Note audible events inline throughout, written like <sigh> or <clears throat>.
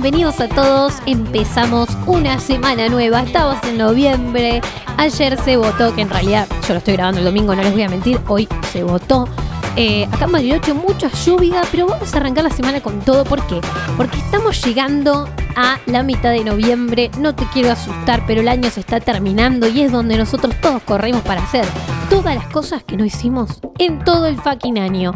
Bienvenidos a todos. Empezamos una semana nueva. Estamos en noviembre. Ayer se votó, que en realidad yo lo estoy grabando el domingo, no les voy a mentir. Hoy se votó. Eh, acá en Bariloche mucha lluvia, pero vamos a arrancar la semana con todo. ¿Por qué? Porque estamos llegando a la mitad de noviembre. No te quiero asustar, pero el año se está terminando y es donde nosotros todos corremos para hacer todas las cosas que no hicimos en todo el fucking año.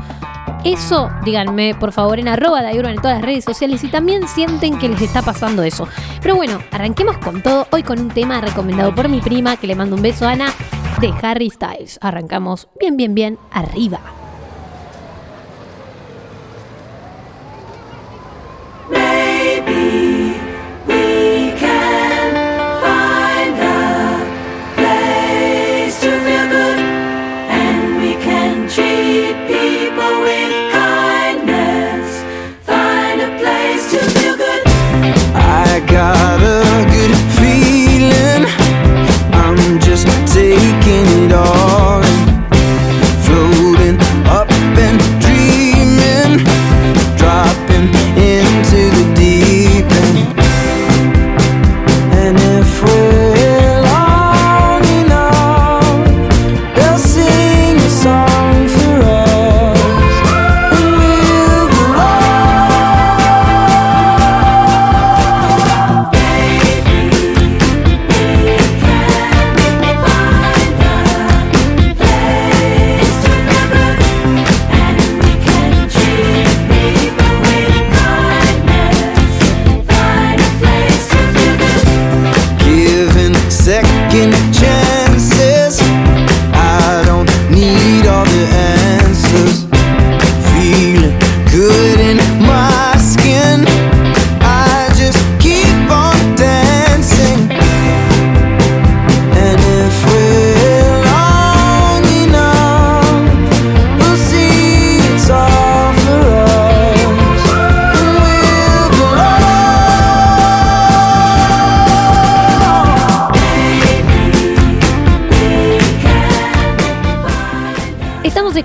Eso, díganme por favor en arroba de en todas las redes sociales si también sienten que les está pasando eso. Pero bueno, arranquemos con todo. Hoy con un tema recomendado por mi prima, que le mando un beso a Ana, de Harry Styles. Arrancamos bien, bien, bien arriba.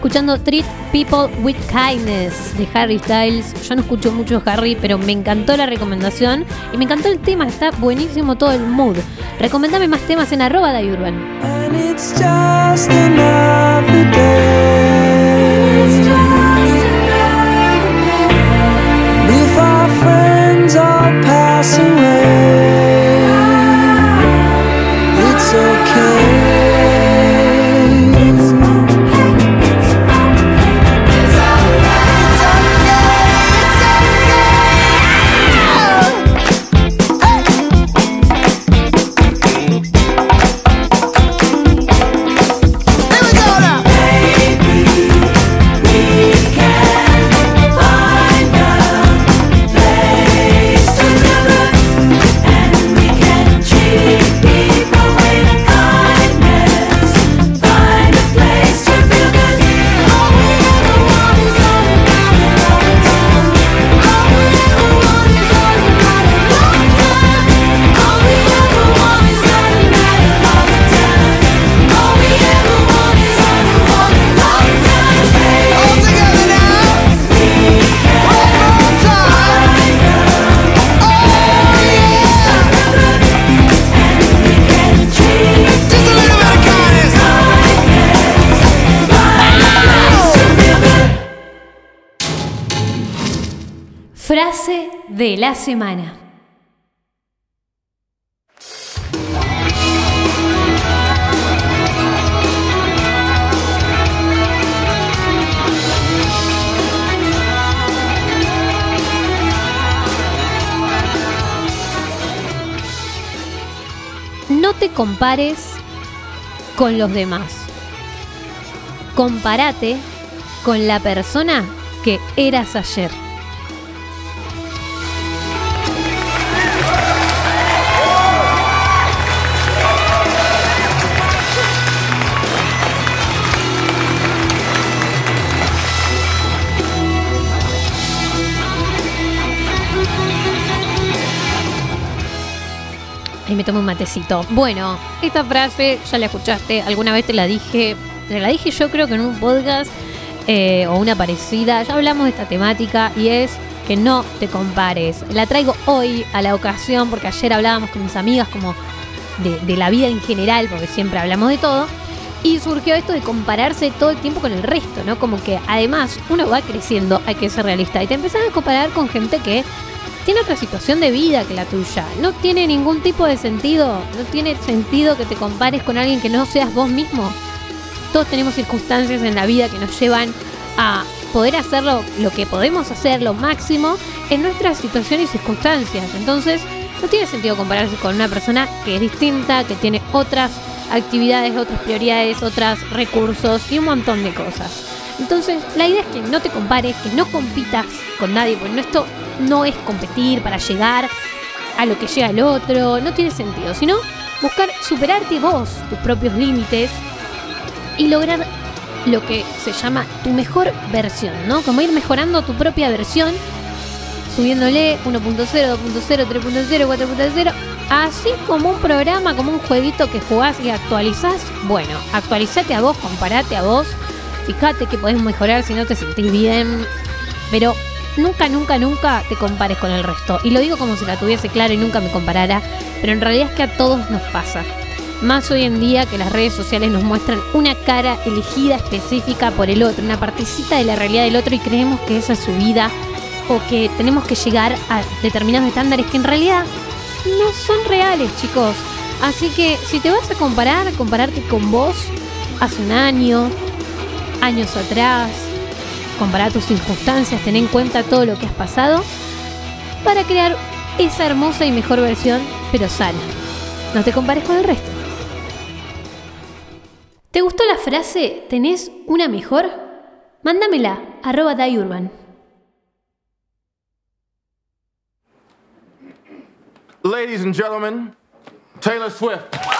Treat People with Kindness de Harry Styles. Yo no escucho mucho Harry, pero me encantó la recomendación y me encantó el tema. Está buenísimo todo el mood. Recomendame más temas en arroba de Urban. De la semana. No te compares con los demás. Compárate con la persona que eras ayer. Me tomo un matecito. Bueno, esta frase ya la escuchaste, alguna vez te la dije, te la dije yo creo que en un podcast eh, o una parecida, ya hablamos de esta temática y es que no te compares. La traigo hoy a la ocasión porque ayer hablábamos con mis amigas como de, de la vida en general, porque siempre hablamos de todo. Y surgió esto de compararse todo el tiempo con el resto, ¿no? Como que además uno va creciendo, hay que ser realista, y te empezás a comparar con gente que tiene otra situación de vida que la tuya. No tiene ningún tipo de sentido. No tiene sentido que te compares con alguien que no seas vos mismo. Todos tenemos circunstancias en la vida que nos llevan a poder hacerlo lo que podemos hacer, lo máximo, en nuestras situaciones y circunstancias. Entonces, no tiene sentido compararse con una persona que es distinta, que tiene otras actividades, otras prioridades, otros recursos y un montón de cosas. Entonces, la idea es que no te compares, que no compitas con nadie, porque esto no es competir para llegar a lo que llega el otro, no tiene sentido, sino buscar superarte vos, tus propios límites y lograr lo que se llama tu mejor versión, ¿no? Como ir mejorando tu propia versión, subiéndole 1.0, 2.0, 3.0, 4.0 Así como un programa, como un jueguito que jugás y actualizás, bueno, actualizate a vos, comparate a vos, fíjate que podés mejorar si no te sentís bien, pero nunca, nunca, nunca te compares con el resto. Y lo digo como si la tuviese clara y nunca me comparara, pero en realidad es que a todos nos pasa. Más hoy en día que las redes sociales nos muestran una cara elegida específica por el otro, una partecita de la realidad del otro y creemos que esa es su vida o que tenemos que llegar a determinados estándares que en realidad no son reales, chicos. Así que si te vas a comparar, compararte con vos hace un año, años atrás, comparar tus circunstancias, tener en cuenta todo lo que has pasado para crear esa hermosa y mejor versión, pero sana. No te compares con el resto. ¿Te gustó la frase ¿tenés una mejor? Mándamela, arroba Dayurban. Ladies and gentlemen, Taylor Swift.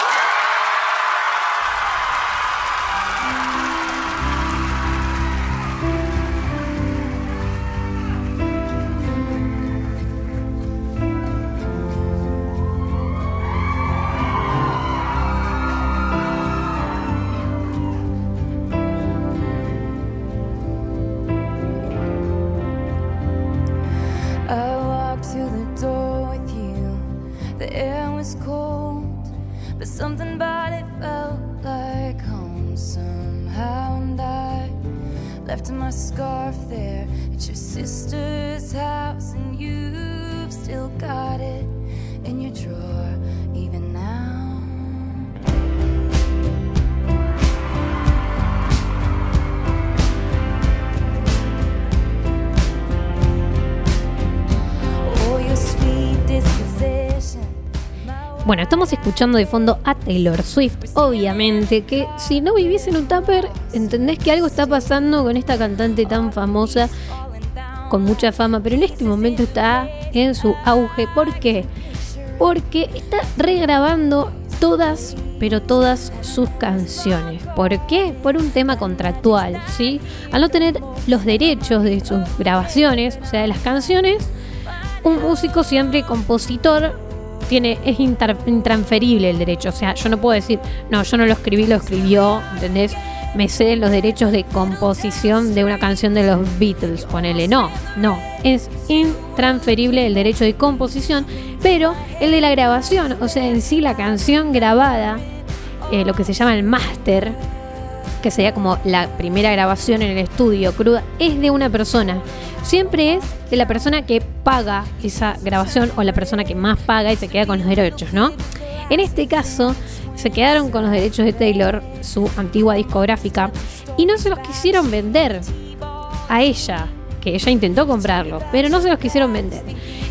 Bueno, estamos escuchando de fondo a Taylor Swift, obviamente, que si no vivís en un tupper, entendés que algo está pasando con esta cantante tan famosa, con mucha fama, pero en este momento está en su auge. ¿Por qué? Porque está regrabando todas, pero todas sus canciones. ¿Por qué? Por un tema contractual, ¿sí? Al no tener los derechos de sus grabaciones, o sea, de las canciones, un músico siempre compositor tiene, es intransferible el derecho. O sea, yo no puedo decir, no, yo no lo escribí, lo escribió, ¿entendés? Me ceden los derechos de composición de una canción de los Beatles, ponele. No, no. Es intransferible el derecho de composición, pero el de la grabación, o sea, en sí la canción grabada, eh, lo que se llama el máster, que sería como la primera grabación en el estudio cruda, es de una persona. Siempre es de la persona que paga esa grabación o la persona que más paga y se queda con los derechos, ¿no? En este caso, se quedaron con los derechos de Taylor, su antigua discográfica, y no se los quisieron vender a ella, que ella intentó comprarlo, pero no se los quisieron vender.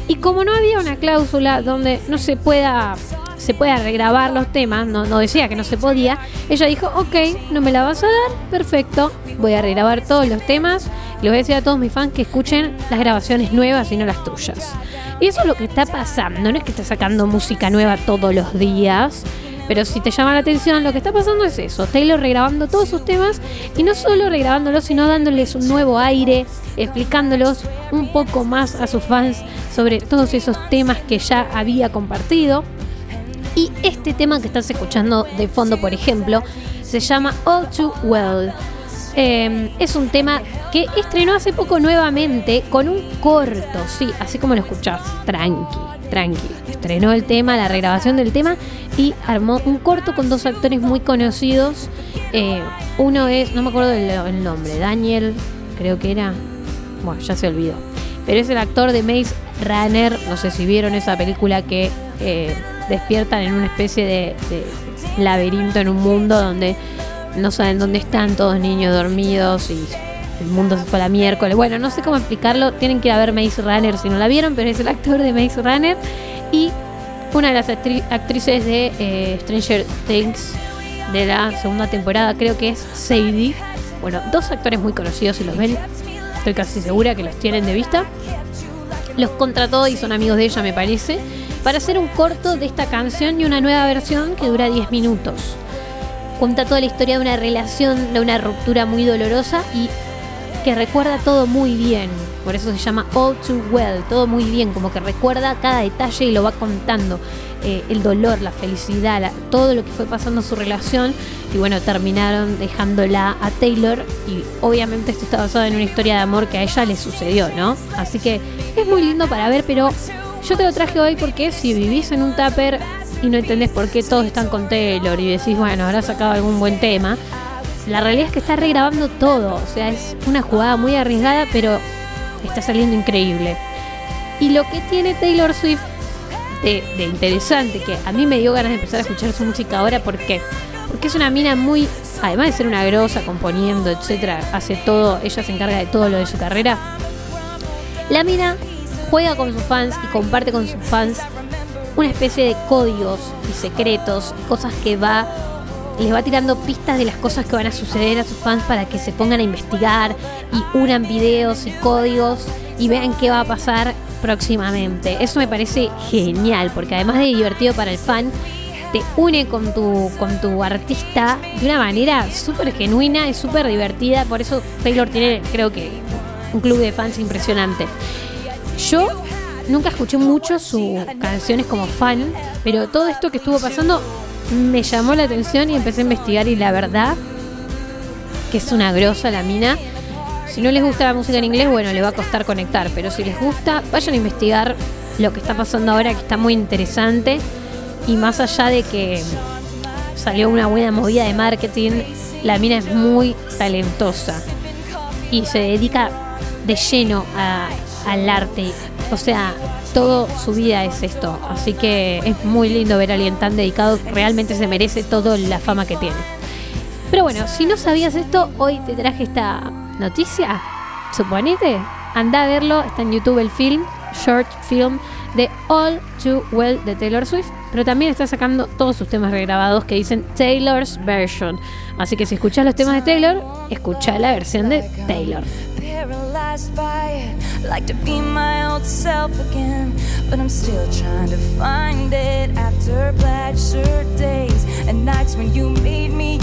Y como no había una cláusula donde no se pueda se pueda regrabar los temas, no, no decía que no se podía, ella dijo, ok, no me la vas a dar, perfecto, voy a regrabar todos los temas y les voy a decir a todos mis fans que escuchen las grabaciones nuevas y no las tuyas. Y eso es lo que está pasando, no es que esté sacando música nueva todos los días, pero si te llama la atención, lo que está pasando es eso. Taylor regrabando todos sus temas y no solo regrabándolos, sino dándoles un nuevo aire, explicándolos un poco más a sus fans sobre todos esos temas que ya había compartido. Y este tema que estás escuchando de fondo, por ejemplo, se llama All Too Well. Eh, es un tema que estrenó hace poco nuevamente con un corto, sí, así como lo escuchás, tranqui, tranqui. Estrenó el tema, la regrabación del tema y armó un corto con dos actores muy conocidos. Eh, uno es, no me acuerdo el, el nombre, Daniel, creo que era, bueno, ya se olvidó, pero es el actor de Maze Runner, no sé si vieron esa película que eh, despiertan en una especie de, de laberinto en un mundo donde no saben dónde están todos niños dormidos y el mundo se fue a la miércoles. Bueno, no sé cómo explicarlo. Tienen que ir a ver Maze Runner si no la vieron, pero es el actor de Maze Runner. Y una de las actri- actrices de eh, Stranger Things de la segunda temporada, creo que es Sadie. Bueno, dos actores muy conocidos, si los ven, estoy casi segura que los tienen de vista. Los contrató y son amigos de ella, me parece, para hacer un corto de esta canción y una nueva versión que dura 10 minutos cuenta toda la historia de una relación, de una ruptura muy dolorosa y que recuerda todo muy bien. Por eso se llama All Too Well, todo muy bien, como que recuerda cada detalle y lo va contando. Eh, el dolor, la felicidad, todo lo que fue pasando en su relación. Y bueno, terminaron dejándola a Taylor. Y obviamente esto está basado en una historia de amor que a ella le sucedió, ¿no? Así que es muy lindo para ver, pero yo te lo traje hoy porque si vivís en un tupper y no entendés por qué todos están con Taylor y decís, bueno, habrá sacado algún buen tema. La realidad es que está regrabando todo, o sea, es una jugada muy arriesgada, pero está saliendo increíble. Y lo que tiene Taylor Swift de, interesante, que a mí me dio ganas de empezar a escuchar su música ahora, ¿por qué? Porque es una mina muy, además de ser una grosa, componiendo, etcétera, hace todo, ella se encarga de todo lo de su carrera. La mina juega con sus fans y comparte con sus fans una especie de códigos y secretos, cosas que va les va tirando pistas de las cosas que van a suceder a sus fans para que se pongan a investigar y unan videos y códigos y vean qué va a pasar próximamente. Eso me parece genial, porque además de divertido para el fan, te une con tu, con tu artista de una manera súper genuina y súper divertida. Por eso Taylor tiene, creo que, un club de fans impresionante. Yo nunca escuché mucho sus canciones como fan, pero todo esto que estuvo pasando me llamó la atención y empecé a investigar y la verdad que es una grosa la mina. Si no les gusta la música en inglés, bueno, le va a costar conectar, pero si les gusta, vayan a investigar lo que está pasando ahora, que está muy interesante. Y más allá de que salió una buena movida de marketing, la mina es muy talentosa y se dedica de lleno a- al arte. O sea, todo su vida es esto. Así que es muy lindo ver a alguien tan dedicado. Realmente se merece toda la fama que tiene. Pero bueno, si no sabías esto, hoy te traje esta noticia. Suponete, anda a verlo. Está en YouTube el film, short film de All Too Well de Taylor Swift. Pero también está sacando todos sus temas regrabados que dicen Taylor's Version. Así que si escuchas los temas de Taylor, escucha la versión de Taylor. Like to be my old self again. But I'm still trying to find it after plaid shirt days and nights when you made me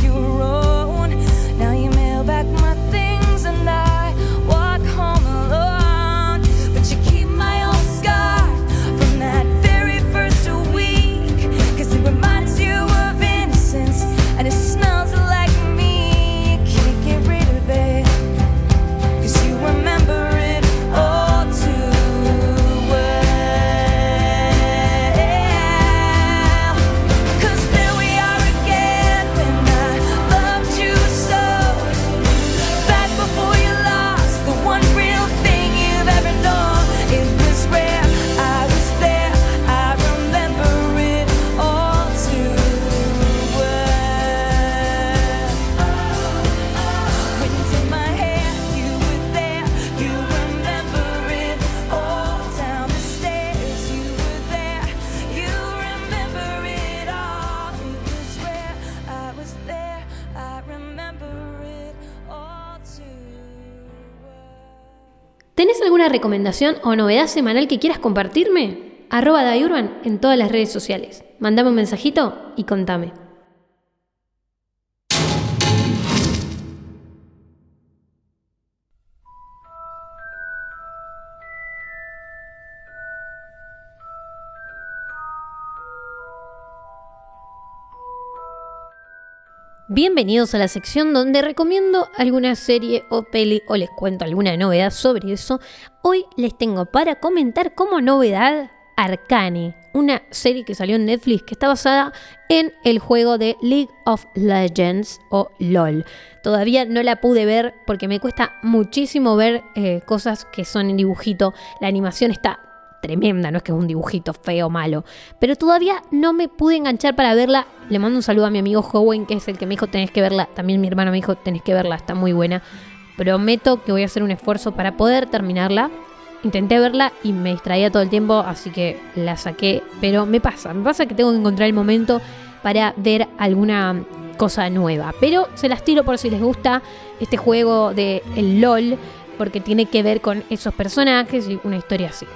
¿Tenés alguna recomendación o novedad semanal que quieras compartirme? Arroba en todas las redes sociales. Mandame un mensajito y contame. Bienvenidos a la sección donde recomiendo alguna serie o peli o les cuento alguna novedad sobre eso. Hoy les tengo para comentar como novedad Arcane, una serie que salió en Netflix que está basada en el juego de League of Legends o LOL. Todavía no la pude ver porque me cuesta muchísimo ver eh, cosas que son en dibujito. La animación está tremenda, no es que es un dibujito feo malo. Pero todavía no me pude enganchar para verla. Le mando un saludo a mi amigo Howen, que es el que me dijo tenés que verla. También mi hermano me dijo tenés que verla, está muy buena. Prometo que voy a hacer un esfuerzo para poder terminarla. Intenté verla y me distraía todo el tiempo, así que la saqué. Pero me pasa, me pasa que tengo que encontrar el momento para ver alguna cosa nueva. Pero se las tiro por si les gusta este juego de el LOL, porque tiene que ver con esos personajes y una historia así.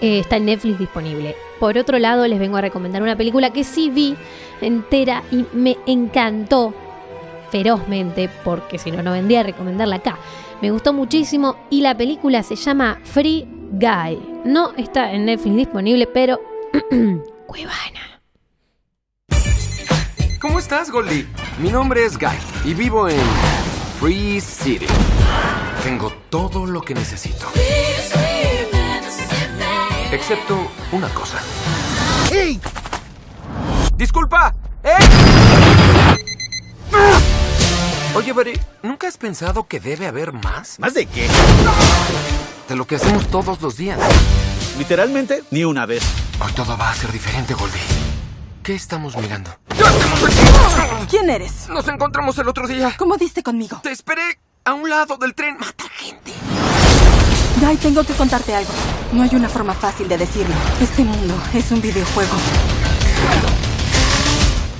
Eh, está en Netflix disponible. Por otro lado, les vengo a recomendar una película que sí vi entera y me encantó ferozmente, porque si no, no vendría a recomendarla acá. Me gustó muchísimo y la película se llama Free Guy. No está en Netflix disponible, pero... <clears throat> Cuevana. ¿Cómo estás, Goldie? Mi nombre es Guy y vivo en Free City. Tengo todo lo que necesito. Excepto una cosa. ¡Ey! ¡Disculpa! ¡Ey! Oye, Barry, ¿nunca has pensado que debe haber más? ¿Más de qué? De lo que hacemos todos los días. Literalmente, ni una vez. Hoy todo va a ser diferente, Goldie. ¿Qué estamos mirando? ¿Quién eres? Nos encontramos el otro día. ¿Cómo diste conmigo? Te esperé a un lado del tren. Mata gente. Guy, tengo que contarte algo. No hay una forma fácil de decirlo. Este mundo es un videojuego.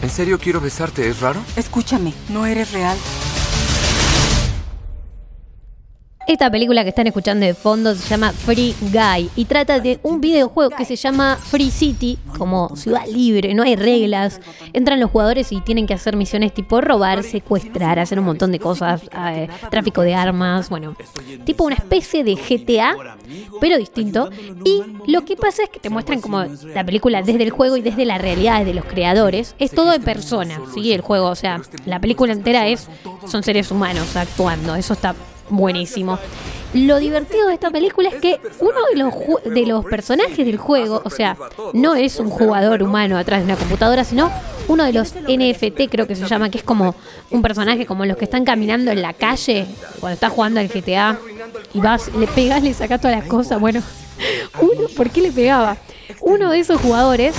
¿En serio quiero besarte? ¿Es raro? Escúchame, no eres real. Esta película que están escuchando de fondo se llama Free Guy y trata de un videojuego que se llama Free City, como ciudad libre, no hay reglas. Entran los jugadores y tienen que hacer misiones tipo robar, secuestrar, hacer un montón de cosas, eh, tráfico de armas, bueno, tipo una especie de GTA, pero distinto. Y lo que pasa es que te muestran como la película desde el juego y desde la realidad de los creadores. Es todo de persona, ¿sí? El juego, o sea, la película entera es son seres humanos actuando. Eso está buenísimo. Lo divertido de esta película es que uno de los, de los personajes del juego, o sea, no es un jugador humano atrás de una computadora, sino uno de los NFT, creo que se llama, que es como un personaje como los que están caminando en la calle cuando estás jugando al GTA y vas, le pegas, le sacas todas las cosas. Bueno, <laughs> uno, ¿por qué le pegaba? Uno de esos jugadores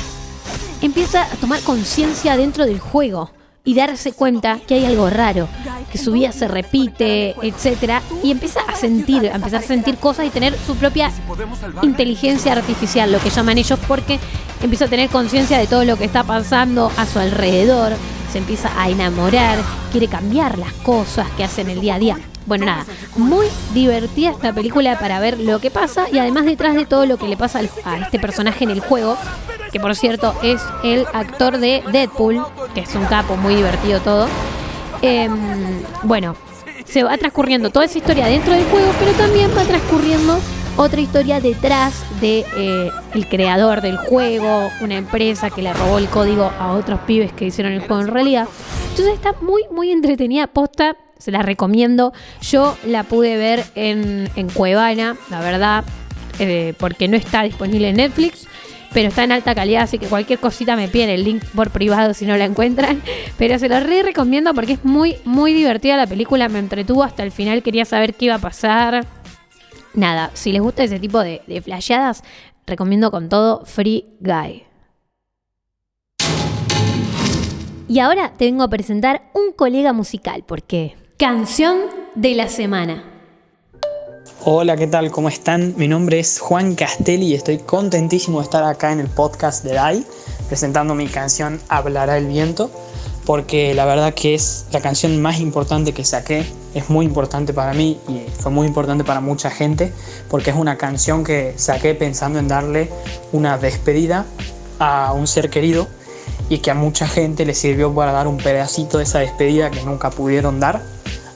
empieza a tomar conciencia dentro del juego y darse cuenta que hay algo raro, que su vida se repite, etcétera, y empieza a sentir, a empezar a sentir cosas y tener su propia inteligencia artificial, lo que llaman ellos, porque empieza a tener conciencia de todo lo que está pasando a su alrededor, se empieza a enamorar, quiere cambiar las cosas que hacen el día a día. Bueno, nada, muy divertida esta película para ver lo que pasa y además detrás de todo lo que le pasa a este personaje en el juego, que por cierto es el actor de Deadpool, que es un capo muy divertido todo. Em, bueno, se va transcurriendo toda esa historia dentro del juego, pero también va transcurriendo otra historia detrás de eh, el creador del juego, una empresa que le robó el código a otros pibes que hicieron el juego en realidad. Entonces está muy, muy entretenida, posta, se la recomiendo. Yo la pude ver en, en Cuevana, la verdad, eh, porque no está disponible en Netflix pero está en alta calidad, así que cualquier cosita me piden el link por privado si no la encuentran. <laughs> Pero se lo re recomiendo porque es muy, muy divertida la película, me entretuvo hasta el final, quería saber qué iba a pasar. Nada, si les gusta ese tipo de, de flasheadas, recomiendo con todo Free Guy. Y ahora te vengo a presentar un colega musical, porque canción de la semana. Hola, ¿qué tal? ¿Cómo están? Mi nombre es Juan Castelli y estoy contentísimo de estar acá en el podcast de DAI presentando mi canción Hablará el viento porque la verdad que es la canción más importante que saqué, es muy importante para mí y fue muy importante para mucha gente porque es una canción que saqué pensando en darle una despedida a un ser querido y que a mucha gente le sirvió para dar un pedacito de esa despedida que nunca pudieron dar.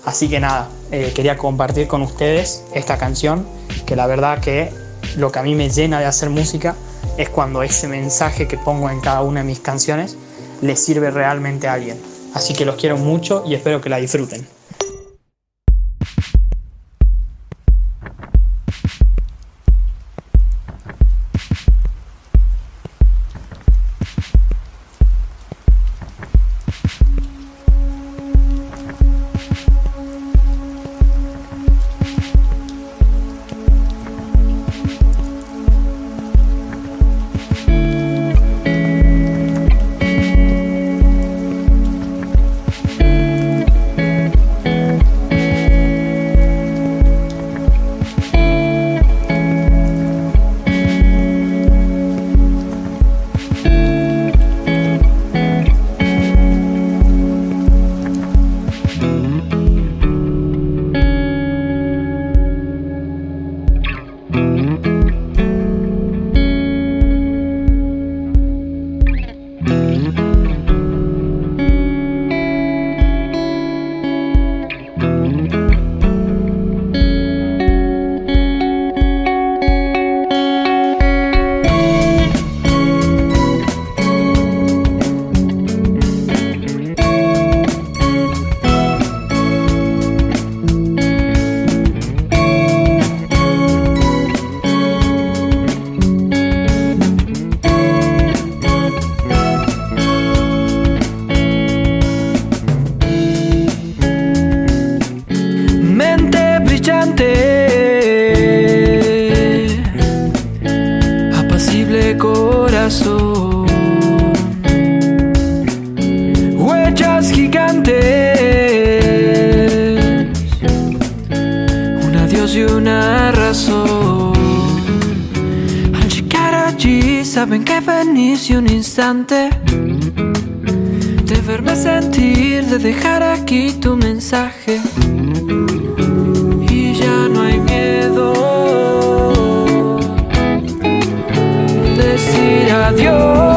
Así que nada, eh, quería compartir con ustedes esta canción, que la verdad que lo que a mí me llena de hacer música es cuando ese mensaje que pongo en cada una de mis canciones le sirve realmente a alguien. Así que los quiero mucho y espero que la disfruten. saben que venís un instante de verme sentir, de dejar aquí tu mensaje. Y ya no hay miedo decir adiós.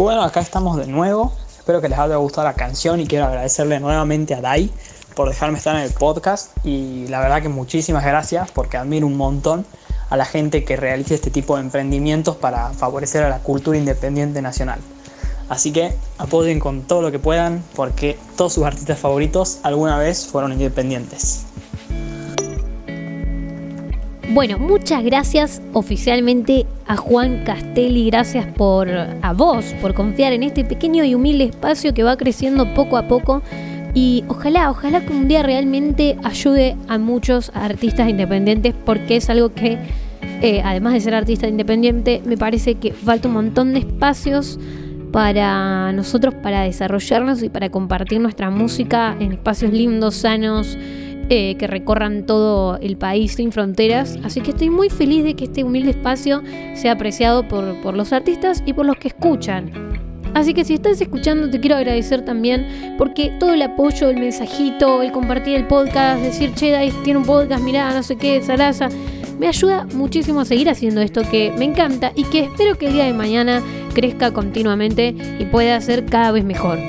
Bueno, acá estamos de nuevo. Espero que les haya gustado la canción y quiero agradecerle nuevamente a Dai por dejarme estar en el podcast. Y la verdad que muchísimas gracias porque admiro un montón a la gente que realiza este tipo de emprendimientos para favorecer a la cultura independiente nacional. Así que apoyen con todo lo que puedan porque todos sus artistas favoritos alguna vez fueron independientes. Bueno, muchas gracias oficialmente a Juan Castelli, gracias por a vos por confiar en este pequeño y humilde espacio que va creciendo poco a poco. Y ojalá, ojalá que un día realmente ayude a muchos artistas independientes porque es algo que eh, además de ser artista independiente me parece que falta un montón de espacios para nosotros para desarrollarnos y para compartir nuestra música en espacios lindos, sanos eh, que recorran todo el país sin fronteras. Así que estoy muy feliz de que este humilde espacio sea apreciado por, por los artistas y por los que escuchan. Así que si estás escuchando te quiero agradecer también porque todo el apoyo, el mensajito, el compartir el podcast, decir, che, Dice tiene un podcast, mirá, no sé qué, Sarasa, me ayuda muchísimo a seguir haciendo esto que me encanta y que espero que el día de mañana crezca continuamente y pueda ser cada vez mejor.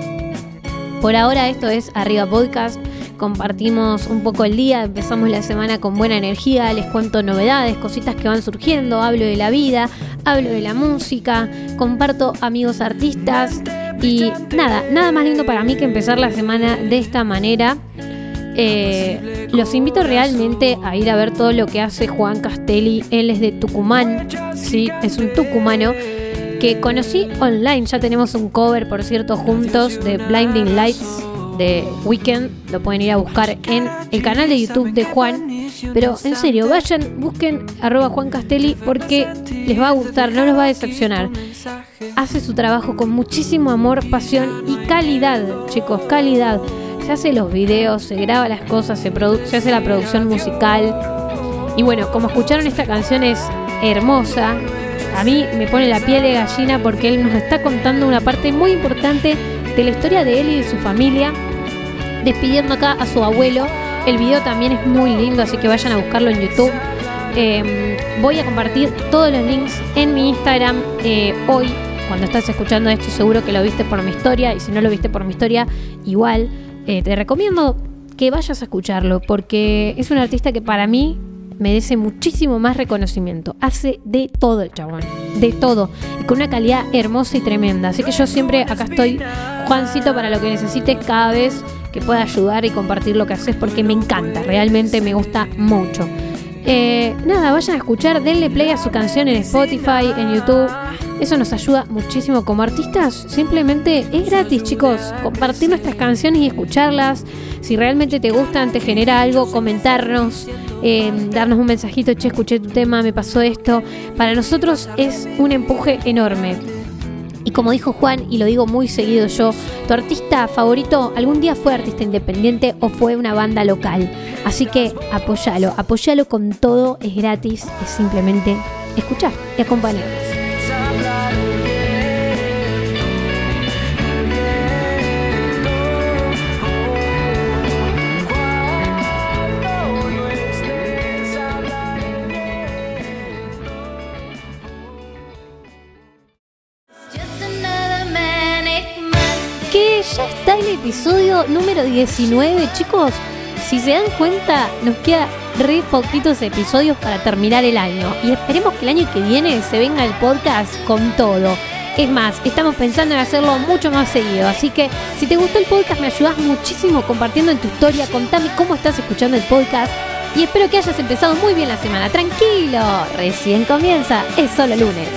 Por ahora esto es Arriba Podcast compartimos un poco el día, empezamos la semana con buena energía, les cuento novedades, cositas que van surgiendo, hablo de la vida, hablo de la música, comparto amigos artistas y nada, nada más lindo para mí que empezar la semana de esta manera. Eh, los invito realmente a ir a ver todo lo que hace Juan Castelli. Él es de Tucumán, sí, es un tucumano que conocí online. Ya tenemos un cover, por cierto, juntos de Blinding Lights Weekend. Lo pueden ir a buscar en el canal de YouTube de Juan. Pero en serio, vayan, busquen arroba Juan Castelli porque les va a gustar, no los va a decepcionar. Hace su trabajo con muchísimo amor, pasión y calidad, chicos, calidad. Se hace los videos, se graba las cosas, se, se hace la producción musical. Y bueno, como escucharon, esta canción es hermosa. A mí me pone la piel de gallina porque él nos está contando una parte muy importante de la historia de él y de su familia, despidiendo acá a su abuelo. El video también es muy lindo, así que vayan a buscarlo en YouTube. Em, voy a compartir todos los links en mi Instagram eh, hoy. Cuando estás escuchando esto, seguro que lo viste por mi historia. Y si no lo viste por mi historia, igual eh, te recomiendo que vayas a escucharlo. Porque es un artista que para mí merece muchísimo más reconocimiento. Hace de todo el chabón, de todo, y con una calidad hermosa y tremenda. Así que yo siempre acá estoy, Juancito, para lo que necesites cada vez que pueda ayudar y compartir lo que haces, porque me encanta, realmente me gusta mucho. Eh, nada, vayan a escuchar, denle play a su canción en Spotify, en YouTube. Eso nos ayuda muchísimo como artistas. Simplemente es gratis, chicos. Compartir nuestras canciones y escucharlas. Si realmente te gustan, te genera algo, comentarnos, eh, darnos un mensajito, che, escuché tu tema, me pasó esto. Para nosotros es un empuje enorme. Y como dijo Juan, y lo digo muy seguido yo, tu artista favorito algún día fue artista independiente o fue una banda local. Así que apóyalo, apóyalo con todo, es gratis, es simplemente escuchar y acompañarnos. Número 19, chicos. Si se dan cuenta, nos queda re poquitos episodios para terminar el año. Y esperemos que el año que viene se venga el podcast con todo. Es más, estamos pensando en hacerlo mucho más seguido. Así que si te gustó el podcast, me ayudas muchísimo compartiendo en tu historia. Contame cómo estás escuchando el podcast. Y espero que hayas empezado muy bien la semana. Tranquilo, recién comienza. Es solo lunes.